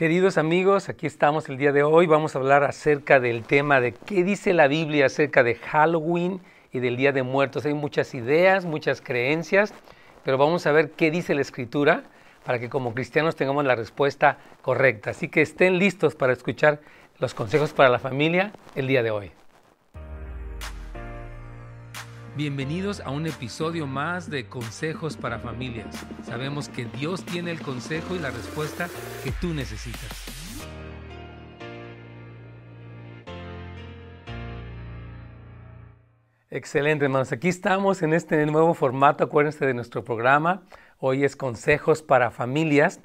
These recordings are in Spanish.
Queridos amigos, aquí estamos el día de hoy. Vamos a hablar acerca del tema de qué dice la Biblia acerca de Halloween y del Día de Muertos. Hay muchas ideas, muchas creencias, pero vamos a ver qué dice la Escritura para que como cristianos tengamos la respuesta correcta. Así que estén listos para escuchar los consejos para la familia el día de hoy. Bienvenidos a un episodio más de Consejos para Familias. Sabemos que Dios tiene el consejo y la respuesta que tú necesitas. Excelente, hermanos. Aquí estamos en este nuevo formato, acuérdense de nuestro programa. Hoy es Consejos para Familias.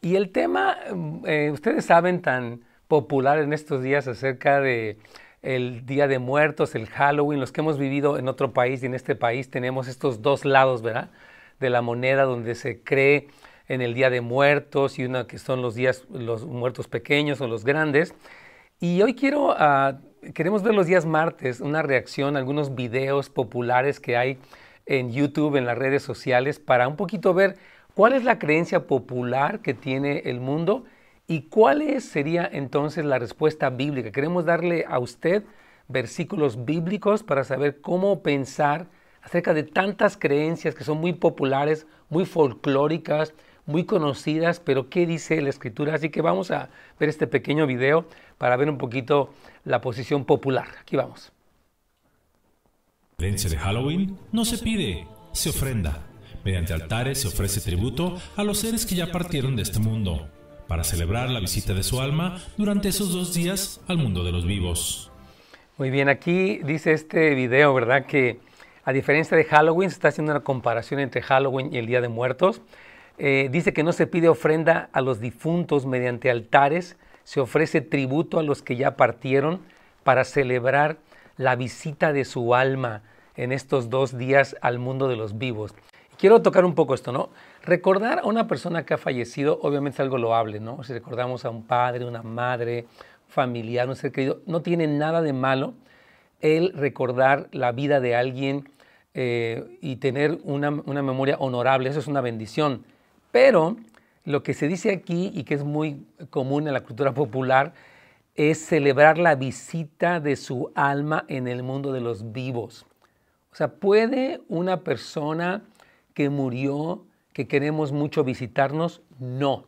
Y el tema, eh, ustedes saben, tan popular en estos días acerca de el Día de Muertos, el Halloween, los que hemos vivido en otro país y en este país tenemos estos dos lados, ¿verdad? De la moneda donde se cree en el Día de Muertos y una que son los días, los muertos pequeños o los grandes. Y hoy quiero, uh, queremos ver los días martes, una reacción, algunos videos populares que hay en YouTube, en las redes sociales, para un poquito ver cuál es la creencia popular que tiene el mundo ¿Y cuál sería entonces la respuesta bíblica? Queremos darle a usted versículos bíblicos para saber cómo pensar acerca de tantas creencias que son muy populares, muy folclóricas, muy conocidas, pero ¿qué dice la escritura? Así que vamos a ver este pequeño video para ver un poquito la posición popular. Aquí vamos. Creencia de Halloween no se pide, se ofrenda. Mediante altares se ofrece tributo a los seres que ya partieron de este mundo para celebrar la visita de su alma durante esos dos días al mundo de los vivos. Muy bien, aquí dice este video, ¿verdad? Que a diferencia de Halloween, se está haciendo una comparación entre Halloween y el Día de Muertos. Eh, dice que no se pide ofrenda a los difuntos mediante altares, se ofrece tributo a los que ya partieron para celebrar la visita de su alma en estos dos días al mundo de los vivos. Quiero tocar un poco esto, ¿no? Recordar a una persona que ha fallecido, obviamente es algo loable, ¿no? Si recordamos a un padre, una madre, familiar, un ser querido, no tiene nada de malo el recordar la vida de alguien eh, y tener una, una memoria honorable, eso es una bendición. Pero lo que se dice aquí y que es muy común en la cultura popular es celebrar la visita de su alma en el mundo de los vivos. O sea, puede una persona que murió, que queremos mucho visitarnos? No.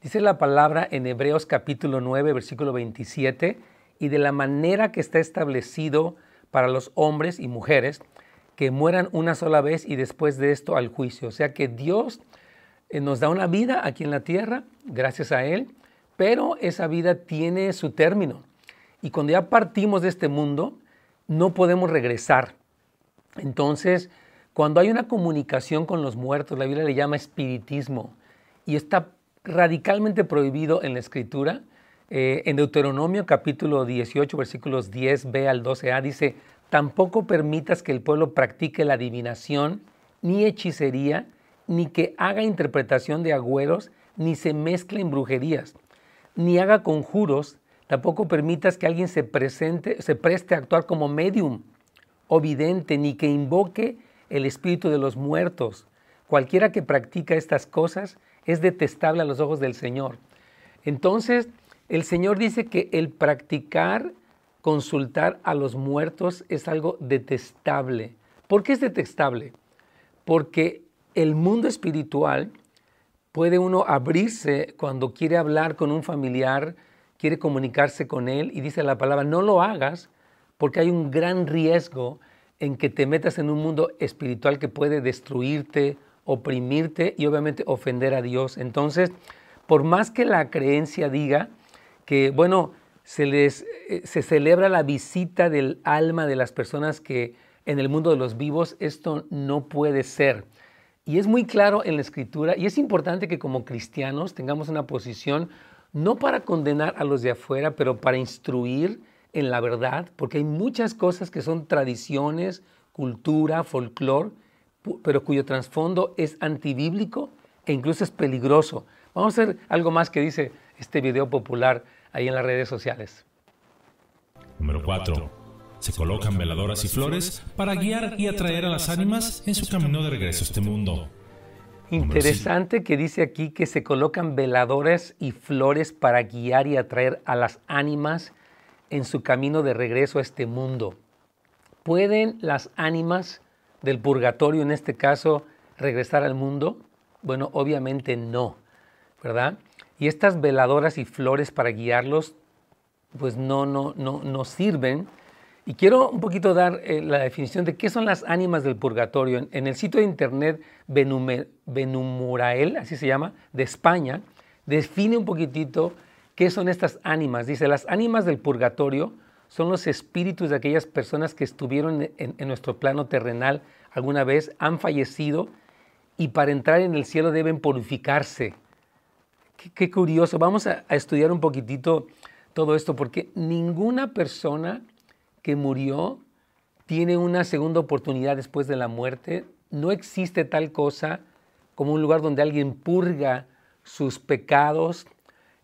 Dice la palabra en Hebreos capítulo 9, versículo 27, y de la manera que está establecido para los hombres y mujeres, que mueran una sola vez y después de esto al juicio. O sea que Dios eh, nos da una vida aquí en la tierra, gracias a Él, pero esa vida tiene su término. Y cuando ya partimos de este mundo, no podemos regresar. Entonces, cuando hay una comunicación con los muertos, la Biblia le llama espiritismo y está radicalmente prohibido en la escritura. Eh, en Deuteronomio capítulo 18, versículos 10b al 12a dice, tampoco permitas que el pueblo practique la adivinación, ni hechicería, ni que haga interpretación de agüeros, ni se mezcle en brujerías, ni haga conjuros, tampoco permitas que alguien se, presente, se preste a actuar como medium o vidente, ni que invoque el espíritu de los muertos. Cualquiera que practica estas cosas es detestable a los ojos del Señor. Entonces, el Señor dice que el practicar, consultar a los muertos es algo detestable. ¿Por qué es detestable? Porque el mundo espiritual puede uno abrirse cuando quiere hablar con un familiar, quiere comunicarse con él y dice la palabra, no lo hagas porque hay un gran riesgo en que te metas en un mundo espiritual que puede destruirte, oprimirte y obviamente ofender a Dios. Entonces, por más que la creencia diga que, bueno, eh, se celebra la visita del alma de las personas que en el mundo de los vivos, esto no puede ser. Y es muy claro en la escritura y es importante que como cristianos tengamos una posición no para condenar a los de afuera, pero para instruir en la verdad, porque hay muchas cosas que son tradiciones, cultura, folclore, pero cuyo trasfondo es antibíblico e incluso es peligroso. Vamos a ver algo más que dice este video popular ahí en las redes sociales. Número 4. Se colocan veladoras y flores para guiar y atraer a las ánimas en su camino de regreso a este mundo. Interesante que dice aquí que se colocan veladores y flores para guiar y atraer a las ánimas en su camino de regreso a este mundo. ¿Pueden las ánimas del purgatorio, en este caso, regresar al mundo? Bueno, obviamente no, ¿verdad? Y estas veladoras y flores para guiarlos, pues no, no, no, no sirven y quiero un poquito dar eh, la definición de qué son las ánimas del purgatorio. En, el sitio de internet Benumurael, así se llama, de España, define un poquitito qué son estas ánimas. Dice, las ánimas del purgatorio son los espíritus de aquellas personas que estuvieron en, nuestro plano terrenal alguna vez, han fallecido y para entrar en el cielo deben purificarse. Qué, curioso. Vamos a estudiar un poquitito todo esto porque ninguna persona que murió tiene una segunda oportunidad después de la muerte. No existe tal cosa como un lugar donde alguien purga sus pecados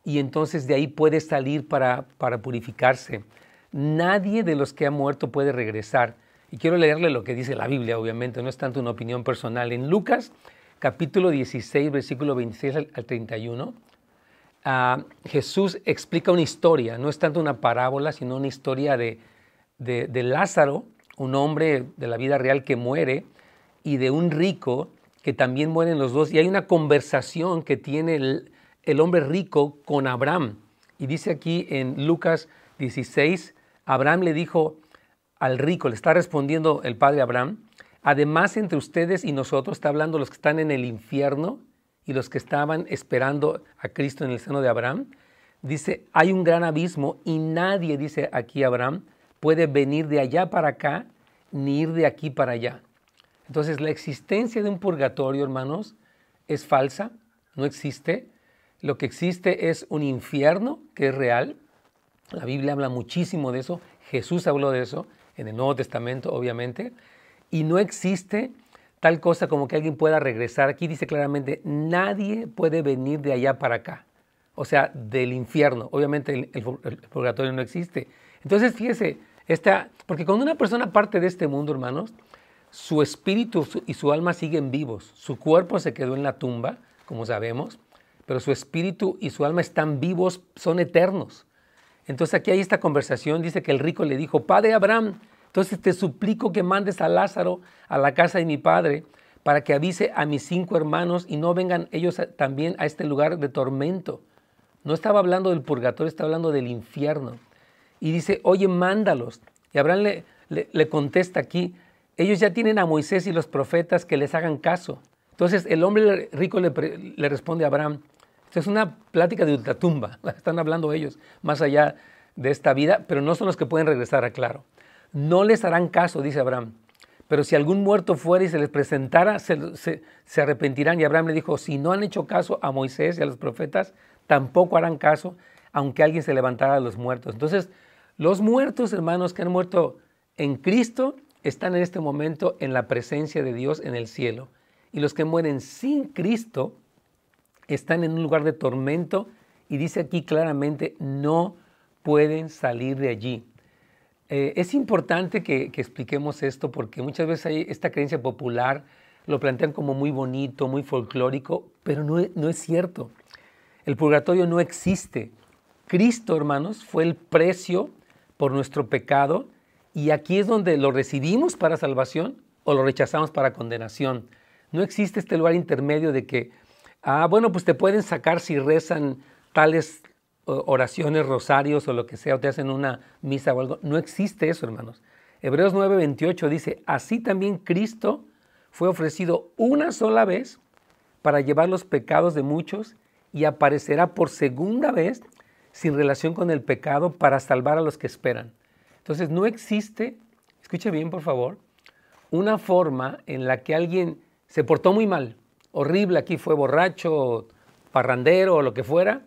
y entonces de ahí puede salir para, para purificarse. Nadie de los que ha muerto puede regresar. Y quiero leerle lo que dice la Biblia, obviamente, no es tanto una opinión personal. En Lucas capítulo 16, versículo 26 al 31, ah, Jesús explica una historia, no es tanto una parábola, sino una historia de, de, Lázaro, un hombre de la vida real que muere, y de un rico que también mueren los dos. Y hay una conversación que tiene el, el hombre rico con Abraham. Y dice aquí en Lucas 16, Abraham le dijo al rico, le está respondiendo el padre Abraham, además entre ustedes y nosotros, está hablando los que están en el infierno y los que estaban esperando a Cristo en el seno de Abraham, dice, hay un gran abismo y nadie, dice aquí Abraham, puede venir de allá para acá ni ir de aquí para allá. Entonces la existencia de un purgatorio, hermanos, es falsa, no existe. Lo que existe es un infierno que es real. La Biblia habla muchísimo de eso, Jesús habló de eso en el Nuevo Testamento, obviamente, y no existe tal cosa como que alguien pueda regresar. Aquí dice claramente, nadie puede venir de allá para acá, o sea, del infierno. Obviamente el, purgatorio no existe. Entonces, fíjese, porque cuando una persona parte de este mundo, hermanos, su espíritu y su alma siguen vivos. Su cuerpo se quedó en la tumba, como sabemos, pero su espíritu y su alma están vivos, son eternos. Entonces aquí hay esta conversación, dice que el rico le dijo, Padre Abraham, entonces te suplico que mandes a Lázaro a la casa de mi padre para que avise a mis cinco hermanos y no vengan ellos también a este lugar de tormento. No estaba hablando del purgatorio, estaba hablando del infierno y dice, oye, mándalos. Y Abraham le, le, contesta aquí, ellos ya tienen a Moisés y los profetas que les hagan caso. Entonces el hombre rico le, le responde a Abraham, es una plática de ultratumba, están hablando ellos más allá de esta vida, pero no son los que pueden regresar, a claro. No les harán caso, dice Abraham. Pero si algún muerto fuera y se les presentara, se, se, se, arrepentirán. Y Abraham le dijo, si no han hecho caso a Moisés y a los profetas, tampoco harán caso, aunque alguien se levantara de los muertos. Entonces, los muertos, hermanos, que han muerto en Cristo, están en este momento en la presencia de Dios en el cielo. Y los que mueren sin Cristo están en un lugar de tormento y dice aquí claramente, no pueden salir de allí. Eh, es importante que, expliquemos esto porque muchas veces hay esta creencia popular, lo plantean como muy bonito, muy folclórico, pero no, no es cierto. El purgatorio no existe. Cristo, hermanos, fue el precio por nuestro pecado y aquí es donde lo recibimos para salvación o lo rechazamos para condenación. No existe este lugar intermedio de que, ah, bueno, pues te pueden sacar si rezan tales oraciones, rosarios o lo que sea, o te hacen una misa o algo. No existe eso, hermanos. Hebreos 9:28 dice, así también Cristo fue ofrecido una sola vez para llevar los pecados de muchos y aparecerá por segunda vez sin relación con el pecado para salvar a los que esperan. Entonces no existe, escuche bien por favor, una forma en la que alguien se portó muy mal, horrible, aquí fue borracho, parrandero o lo que fuera,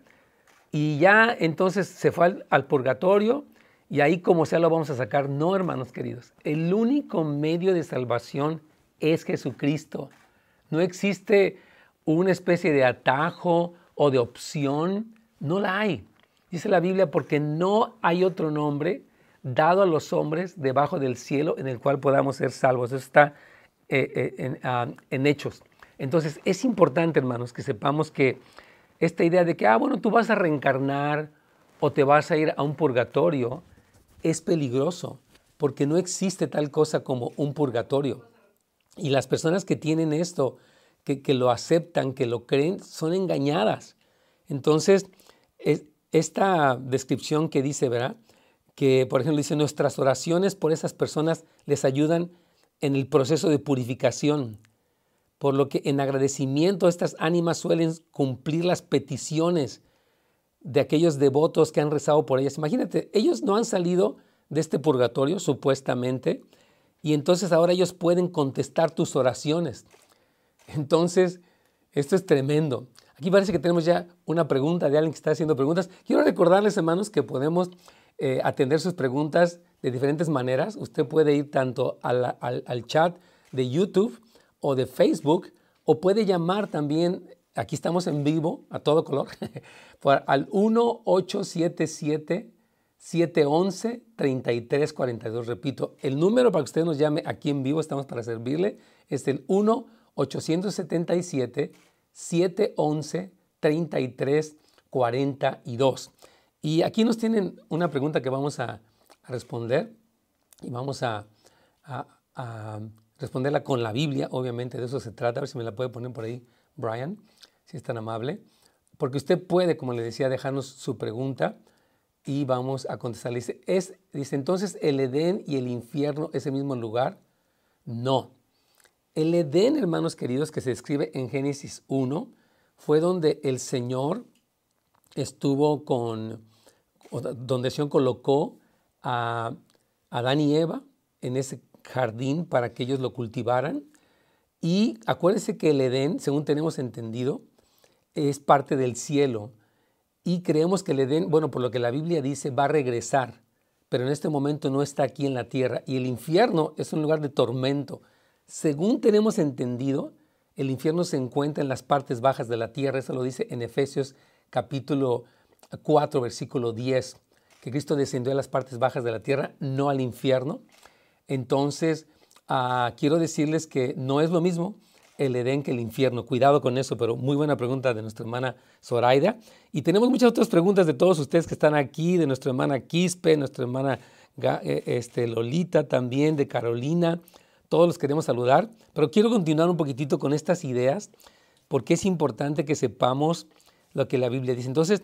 y ya entonces se fue al, purgatorio y ahí como sea lo vamos a sacar. No, hermanos queridos, el único medio de salvación es Jesucristo. No existe una especie de atajo o de opción, no la hay. Dice la Biblia, porque no hay otro nombre dado a los hombres debajo del cielo en el cual podamos ser salvos. Eso está eh, eh, ah, en, Hechos. Entonces es importante, hermanos, que sepamos que esta idea de que, ah, bueno, tú vas a reencarnar o te vas a ir a un purgatorio, es peligroso, porque no existe tal cosa como un purgatorio. Y las personas que tienen esto, que, lo aceptan, que lo creen, son engañadas. Entonces, esta descripción que dice, ¿verdad? Que, por ejemplo, dice, nuestras oraciones por esas personas les ayudan en el proceso de purificación, por lo que en agradecimiento estas ánimas suelen cumplir las peticiones de aquellos devotos que han rezado por ellas. Imagínate, ellos no han salido de este purgatorio, supuestamente, y entonces ahora ellos pueden contestar tus oraciones. Entonces, esto es tremendo. Aquí parece que tenemos ya una pregunta de alguien que está haciendo preguntas. Quiero recordarles, hermanos, que podemos eh, atender sus preguntas de diferentes maneras. Usted puede ir tanto al, al chat de YouTube o de Facebook, o puede llamar también, aquí estamos en vivo, a todo color, al 1877 711-3342. Repito, el número para que usted nos llame aquí en vivo, estamos para servirle, es el 1-877-711-3342. Y aquí nos tienen una pregunta que vamos a, responder y vamos a, responderla con la Biblia, obviamente de eso se trata, a ver si me la puede poner por ahí, Brian, si es tan amable, porque usted puede, como le decía, dejarnos su pregunta y vamos a contestar. Dice, es, dice, entonces el Edén y el infierno es el mismo lugar. No. El Edén, hermanos queridos, que se describe en Génesis 1, fue donde el Señor estuvo con, donde el Señor colocó a Adán y Eva en ese jardín para que ellos lo cultivaran. Y acuérdense que el Edén, según tenemos entendido, es parte del cielo y creemos que el Edén, bueno, por lo que la Biblia dice, va a regresar, pero en este momento no está aquí en la tierra. Y el infierno es un lugar de tormento. Según tenemos entendido, el infierno se encuentra en las partes bajas de la tierra. Eso lo dice en Efesios capítulo 4, versículo 10, que Cristo descendió a las partes bajas de la tierra, no al infierno. Entonces, ah, quiero decirles que no es lo mismo el Edén que el infierno. Cuidado con eso, pero muy buena pregunta de nuestra hermana Zoraida. Y tenemos muchas otras preguntas de todos ustedes que están aquí, de nuestra hermana Quispe, nuestra hermana eh, este, Lolita también, de Carolina. Todos los queremos saludar, pero quiero continuar un poquitito con estas ideas porque es importante que sepamos lo que la Biblia dice. Entonces,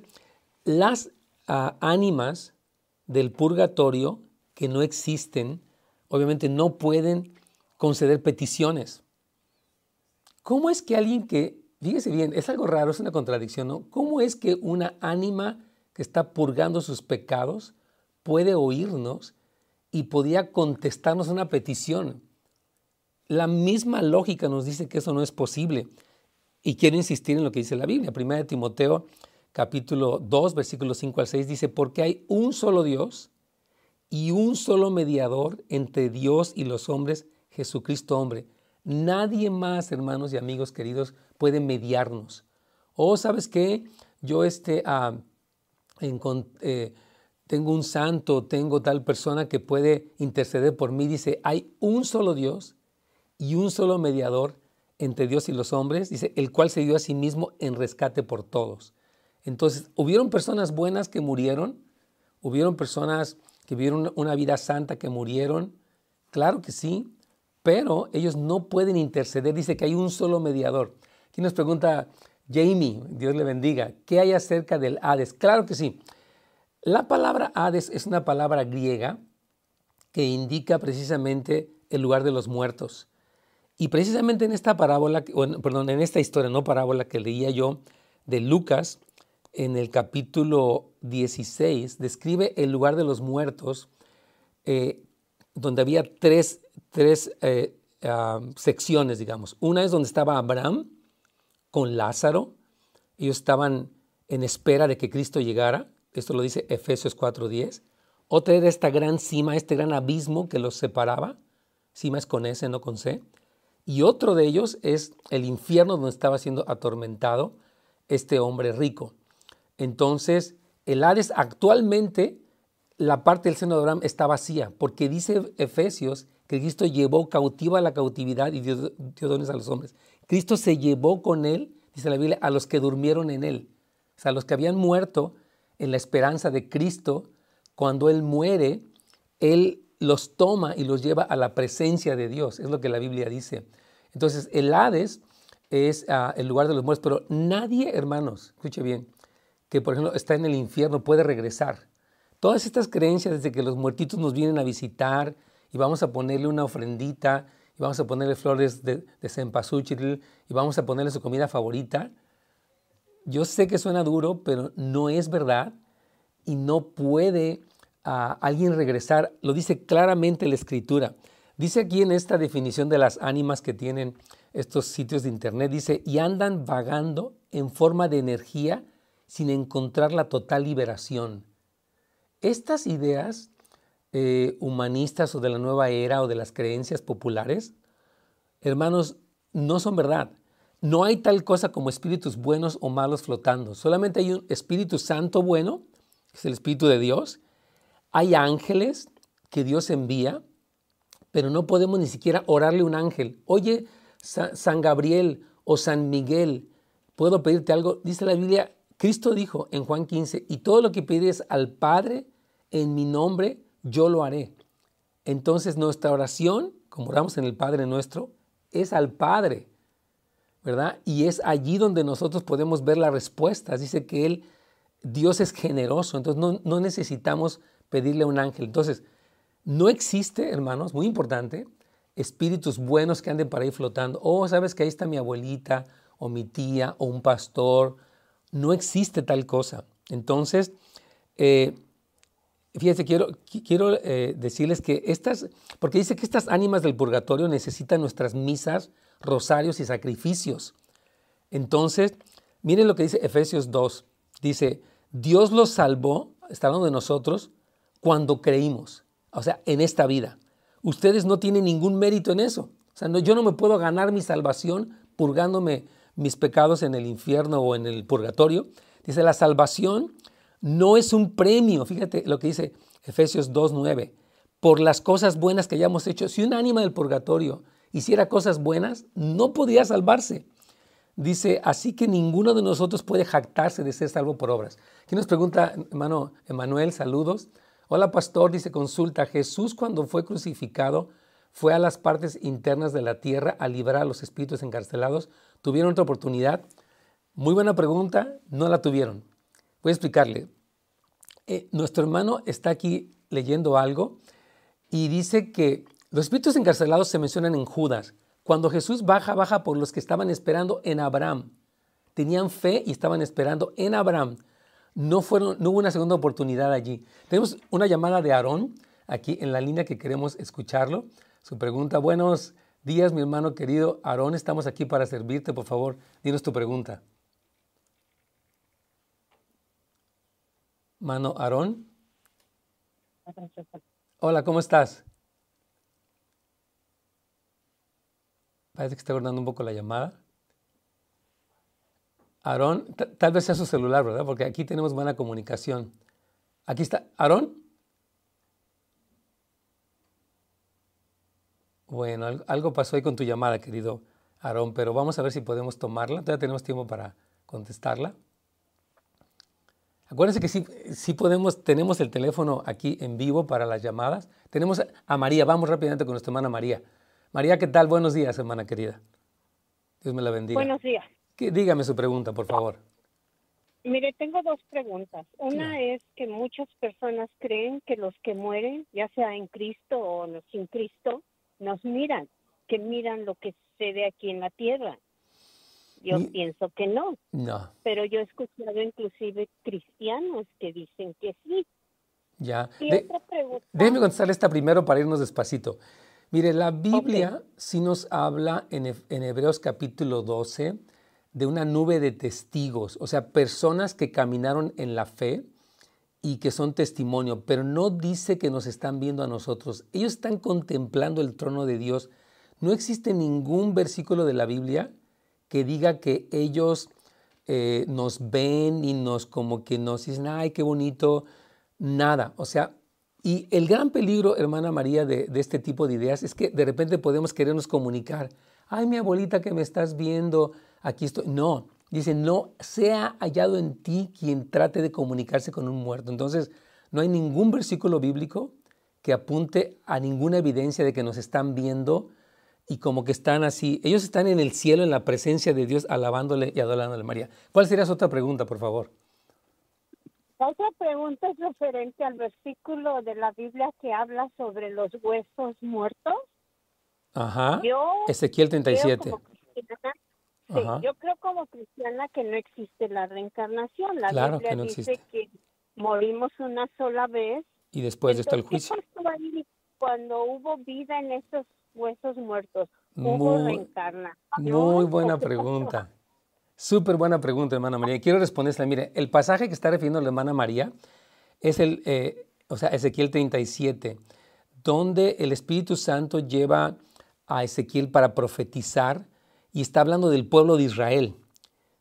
las ah, ánimas del purgatorio que no existen, obviamente no pueden conceder peticiones. ¿Cómo es que alguien que, fíjese bien, es algo raro, es una contradicción, ¿no? ¿Cómo es que una ánima que está purgando sus pecados puede oírnos y podía contestarnos una petición? La misma lógica nos dice que eso no es posible. Y quiero insistir en lo que dice la Biblia. Primera de Timoteo, capítulo 2, versículos 5 al 6, dice, porque hay un solo Dios y un solo mediador entre Dios y los hombres, Jesucristo hombre Nadie más, hermanos y amigos queridos, puede mediarnos. O, oh, ¿sabes qué? Yo este, ah, eh, tengo un santo, tengo tal persona que puede interceder por mí. Dice, hay un solo Dios y un solo mediador entre Dios y los hombres, dice, el cual se dio a sí mismo en rescate por todos. Entonces, ¿hubieron personas buenas que murieron? ¿Hubieron personas que vivieron una vida santa que murieron? Claro que sí, pero ellos no pueden interceder. Dice que hay un solo mediador. Aquí nos pregunta Jamie, Dios le bendiga, ¿qué hay acerca del Hades? Claro que sí. La palabra Hades es una palabra griega que indica precisamente el lugar de los muertos. Y precisamente en esta parábola, perdón, en esta historia, no parábola que leía yo de Lucas, en el capítulo 16, describe el lugar de los muertos, eh, donde había tres tres eh, ah, secciones, digamos. Una es donde estaba Abraham con Lázaro. Ellos estaban en espera de que Cristo llegara. Esto lo dice Efesios 4:10. Otra era esta gran cima, este gran abismo que los separaba. Cima es con S, no con C. Y otro de ellos es el infierno donde estaba siendo atormentado este hombre rico. Entonces, el Hades actualmente, la parte del seno de Abraham está vacía, porque dice Efesios que Cristo llevó cautiva la cautividad y dio, dones a los hombres. Cristo se llevó con él, dice la Biblia, a los que durmieron en él. O sea, a los que habían muerto en la esperanza de Cristo, cuando Él muere, Él los toma y los lleva a la presencia de Dios. Es lo que la Biblia dice. Entonces, el Hades es ah, el lugar de los muertos, pero nadie, hermanos, escuche bien, que por ejemplo está en el infierno puede regresar. Todas estas creencias desde que los muertitos nos vienen a visitar y vamos a ponerle una ofrendita y vamos a ponerle flores de, de cempasúchil y vamos a ponerle su comida favorita, yo sé que suena duro, pero no es verdad y no puede ah, alguien regresar. Lo dice claramente la escritura. Dice aquí en esta definición de las ánimas que tienen estos sitios de internet, dice, y andan vagando en forma de energía sin encontrar la total liberación. Estas ideas eh, humanistas o de la nueva era o de las creencias populares, hermanos, no son verdad. No hay tal cosa como espíritus buenos o malos flotando. Solamente hay un Espíritu Santo bueno, es el Espíritu de Dios. Hay ángeles que Dios envía, pero no podemos ni siquiera orarle un ángel. Oye, San Gabriel o San Miguel, ¿puedo pedirte algo? Dice la Biblia, Cristo dijo en Juan 15, y todo lo que pides al Padre en mi nombre, yo lo haré. Entonces nuestra oración, como oramos en el Padre nuestro, es al Padre. ¿verdad? Y es allí donde nosotros podemos ver la respuesta. Dice que Él, Dios es generoso, entonces no, necesitamos pedirle a un ángel. Entonces, no existe, hermanos, muy importante, espíritus buenos que anden para ahí flotando. Oh, sabes que ahí está mi abuelita o mi tía o un pastor. No existe tal cosa. Entonces, eh, fíjense, quiero, quiero eh, decirles que estas, porque dice que estas ánimas del purgatorio necesitan nuestras misas rosarios y sacrificios. Entonces, miren lo que dice Efesios 2. Dice, Dios los salvó, está hablando de nosotros, cuando creímos, o sea, en esta vida. Ustedes no tienen ningún mérito en eso. O sea, no, yo no me puedo ganar mi salvación purgándome mis pecados en el infierno o en el purgatorio. Dice, la salvación no es un premio, fíjate lo que dice Efesios 2.9, por las cosas buenas que hayamos hecho. Si un ánima del purgatorio hiciera cosas buenas, no podía salvarse. Dice, así que ninguno de nosotros puede jactarse de ser salvo por obras. ¿Quién nos pregunta, hermano Emanuel? Saludos. Hola, pastor, dice, consulta, Jesús cuando fue crucificado fue a las partes internas de la tierra a librar a los espíritus encarcelados. ¿Tuvieron otra oportunidad? Muy buena pregunta, no la tuvieron. Voy a explicarle. Eh, nuestro hermano está aquí leyendo algo y dice que los espíritus encarcelados se mencionan en Judas. Cuando Jesús baja, baja por los que estaban esperando en Abraham. Tenían fe y estaban esperando en Abraham. No, fueron, no hubo una segunda oportunidad allí. Tenemos una llamada de Aarón aquí en la línea que queremos escucharlo. Su pregunta, buenos días mi hermano querido. Aarón, estamos aquí para servirte. Por favor, dinos tu pregunta. Mano Aarón. Hola, ¿cómo estás? Parece que está guardando un poco la llamada. Aarón, tal vez sea su celular, ¿verdad? Porque aquí tenemos buena comunicación. Aquí está. ¿Aarón? Bueno, algo pasó ahí con tu llamada, querido Aarón, pero vamos a ver si podemos tomarla. Todavía tenemos tiempo para contestarla. Acuérdense que sí, sí podemos, tenemos el teléfono aquí en vivo para las llamadas. Tenemos a María, vamos rápidamente con nuestra hermana María. María, ¿qué tal? Buenos días, hermana querida. Dios me la bendiga. Buenos días. dígame su pregunta, por favor. Mire, tengo dos preguntas. Una es que muchas personas creen que los que mueren, ya sea en Cristo o sin Cristo, nos miran, que miran lo que sucede aquí en la tierra. Yo pienso que no. No. Pero yo he escuchado inclusive cristianos que dicen que sí. Ya. Déjeme contestar esta primero para irnos despacito. Mire, la Biblia sí nos habla en, Hebreos capítulo 12 de una nube de testigos, o sea, personas que caminaron en la fe y que son testimonio, pero no dice que nos están viendo a nosotros. Ellos están contemplando el trono de Dios. No existe ningún versículo de la Biblia que diga que ellos eh, nos ven y nos como que nos dicen, ay, qué bonito. Nada. O sea, Y el gran peligro, hermana María, de, de, este tipo de ideas es que de repente podemos querernos comunicar. Ay, mi abuelita que me estás viendo, aquí estoy. No, dice, no sea hallado en ti quien trate de comunicarse con un muerto. Entonces, no hay ningún versículo bíblico que apunte a ninguna evidencia de que nos están viendo y como que están así. Ellos están en el cielo, en la presencia de Dios, alabándole y adorándole a María. ¿Cuál sería su otra pregunta, por favor? La otra pregunta es referente al versículo de la Biblia que habla sobre los huesos muertos. Ajá. Ezequiel 37. Yo creo como cristiana que no existe la reencarnación. La Biblia dice que morimos una sola vez. Y después está el juicio. cuando hubo vida en esos huesos muertos? ¿Hubo muy, reencarnación? Muy buena pregunta. Súper buena pregunta, hermana María. Quiero responderla. Mire, el pasaje que está refiriendo la hermana María es el, eh, o sea, Ezequiel 37, donde el Espíritu Santo lleva a Ezequiel para profetizar y está hablando del pueblo de Israel.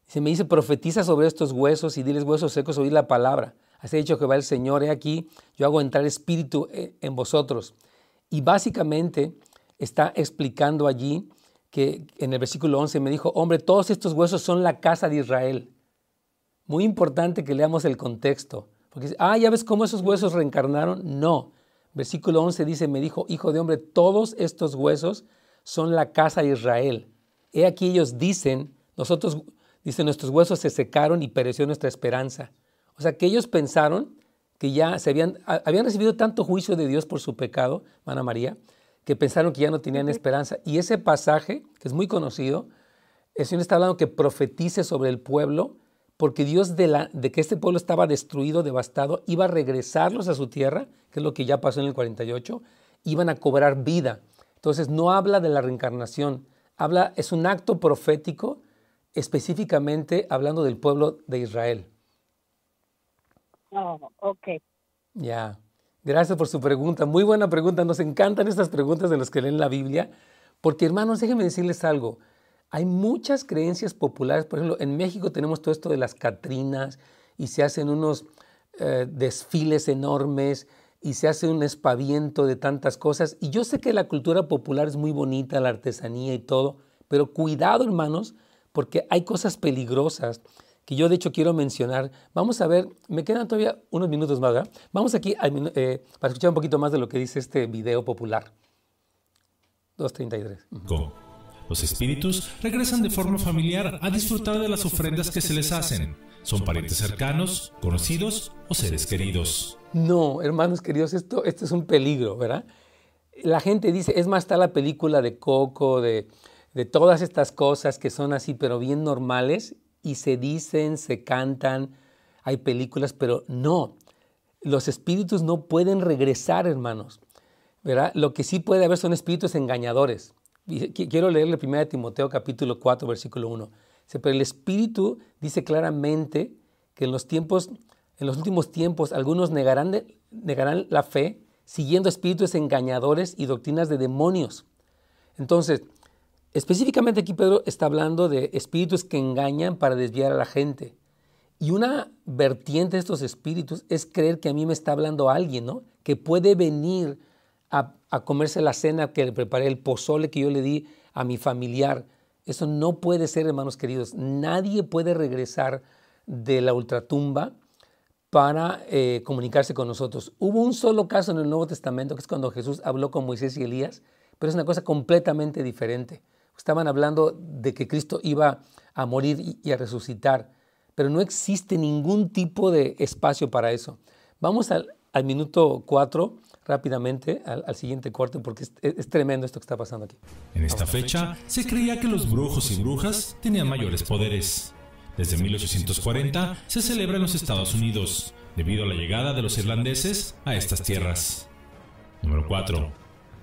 Se me dice, profetiza sobre estos huesos y diles huesos secos, oír la palabra. Así ha dicho Jehová el Señor, he aquí, yo hago entrar espíritu eh, en vosotros. Y básicamente está explicando allí que en el versículo 11 me dijo, hombre, todos estos huesos son la casa de Israel. Muy importante que leamos el contexto. Porque, ah, ya ves cómo esos huesos reencarnaron. No. Versículo 11 dice, me dijo, hijo de hombre, todos estos huesos son la casa de Israel. He aquí ellos dicen, nosotros, dicen, nuestros huesos se secaron y pereció nuestra esperanza. O sea, que ellos pensaron que ya se habían, habían recibido tanto juicio de Dios por su pecado, Ana María, que pensaron que ya no tenían esperanza. Y ese pasaje, que es muy conocido, el Señor está hablando que profetice sobre el pueblo, porque Dios de, la, de que este pueblo estaba destruido, devastado, iba a regresarlos a su tierra, que es lo que ya pasó en el 48, iban a cobrar vida. Entonces no habla de la reencarnación, habla, es un acto profético específicamente hablando del pueblo de Israel. Oh, ok. Ya. Gracias por su pregunta. Muy buena pregunta. Nos encantan estas preguntas de los que leen la Biblia, porque hermanos, déjenme decirles algo. Hay muchas creencias populares. Por ejemplo, en México tenemos todo esto de las Catrinas y se hacen unos eh, desfiles enormes y se hace un espaviento de tantas cosas. Y yo sé que la cultura popular es muy bonita, la artesanía y todo, pero cuidado, hermanos, porque hay cosas peligrosas que yo de hecho quiero mencionar. Vamos a ver, me quedan todavía unos minutos más, ¿verdad? Vamos aquí eh, para escuchar un poquito más de lo que dice este video popular. 2.33. Los espíritus regresan de forma familiar a disfrutar de las ofrendas que se les hacen. Son parientes cercanos, conocidos o seres queridos. No, hermanos queridos, esto, esto es un peligro, ¿verdad? La gente dice, es más, está la película de Coco, de, de todas estas cosas que son así, pero bien normales, y se dicen, se cantan, hay películas, pero no, los espíritus no pueden regresar, hermanos. ¿verdad? Lo que sí puede haber son espíritus engañadores. Quiero leerle 1 Timoteo capítulo 4, versículo 1. Pero el espíritu dice claramente que en los tiempos, en los últimos tiempos, algunos negarán, negarán la fe siguiendo espíritus engañadores y doctrinas de demonios. Entonces, Específicamente aquí Pedro está hablando de espíritus que engañan para desviar a la gente. Y una vertiente de estos espíritus es creer que a mí me está hablando alguien, ¿no? Que puede venir a, comerse la cena que le preparé, el pozole que yo le di a mi familiar. Eso no puede ser, hermanos queridos. Nadie puede regresar de la ultratumba para eh, comunicarse con nosotros. Hubo un solo caso en el Nuevo Testamento, que es cuando Jesús habló con Moisés y Elías, pero es una cosa completamente diferente. Estaban hablando de que Cristo iba a morir y a resucitar, pero no existe ningún tipo de espacio para eso. Vamos al, minuto 4 rápidamente al, siguiente corte porque es, tremendo esto que está pasando aquí. En esta fecha se creía que los brujos y brujas tenían mayores poderes. Desde 1840 se celebra en los Estados Unidos, debido a la llegada de los irlandeses a estas tierras. Número 4.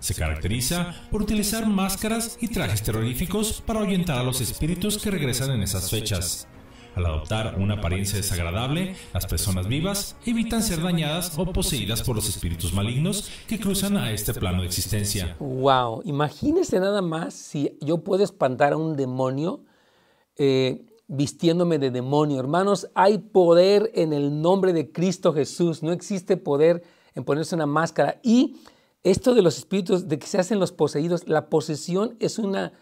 Se caracteriza por utilizar máscaras y trajes terroríficos para ahuyentar a los espíritus que regresan en esas fechas. Al adoptar una apariencia desagradable, las personas vivas evitan ser dañadas o poseídas por los espíritus malignos que cruzan a este plano de existencia. ¡Wow! Imagínese nada más si yo puedo espantar a un demonio eh, vistiéndome de demonio. Hermanos, hay poder en el nombre de Cristo Jesús. No existe poder en ponerse una máscara. Y esto de los espíritus, de que se hacen los poseídos, la posesión es, una,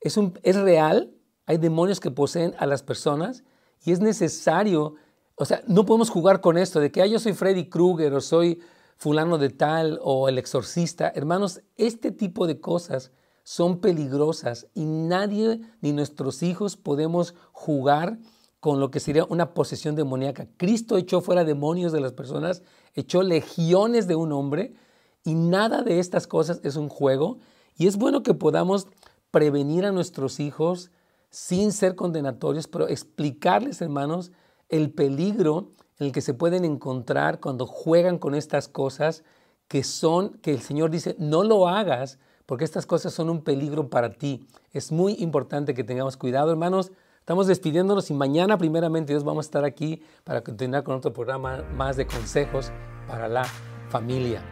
es, es real. Hay demonios que poseen a las personas y es necesario, o sea, no podemos jugar con esto de que yo soy Freddy Krueger o soy fulano de tal o el exorcista. Hermanos, este tipo de cosas son peligrosas y nadie ni nuestros hijos podemos jugar con lo que sería una posesión demoníaca. Cristo echó fuera demonios de las personas, echó legiones de un hombre y nada de estas cosas es un juego. Y es bueno que podamos prevenir a nuestros hijos sin ser condenatorios, pero explicarles, hermanos, el peligro en el que se pueden encontrar cuando juegan con estas cosas que son, que el Señor dice, no lo hagas porque estas cosas son un peligro para ti. Es muy importante que tengamos cuidado, hermanos. Estamos despidiéndonos y mañana primeramente Dios vamos a estar aquí para continuar con otro programa más de consejos para la familia.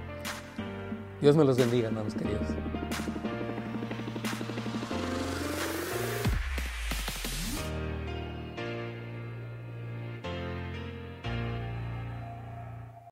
Dios me los bendiga, hermanos queridos.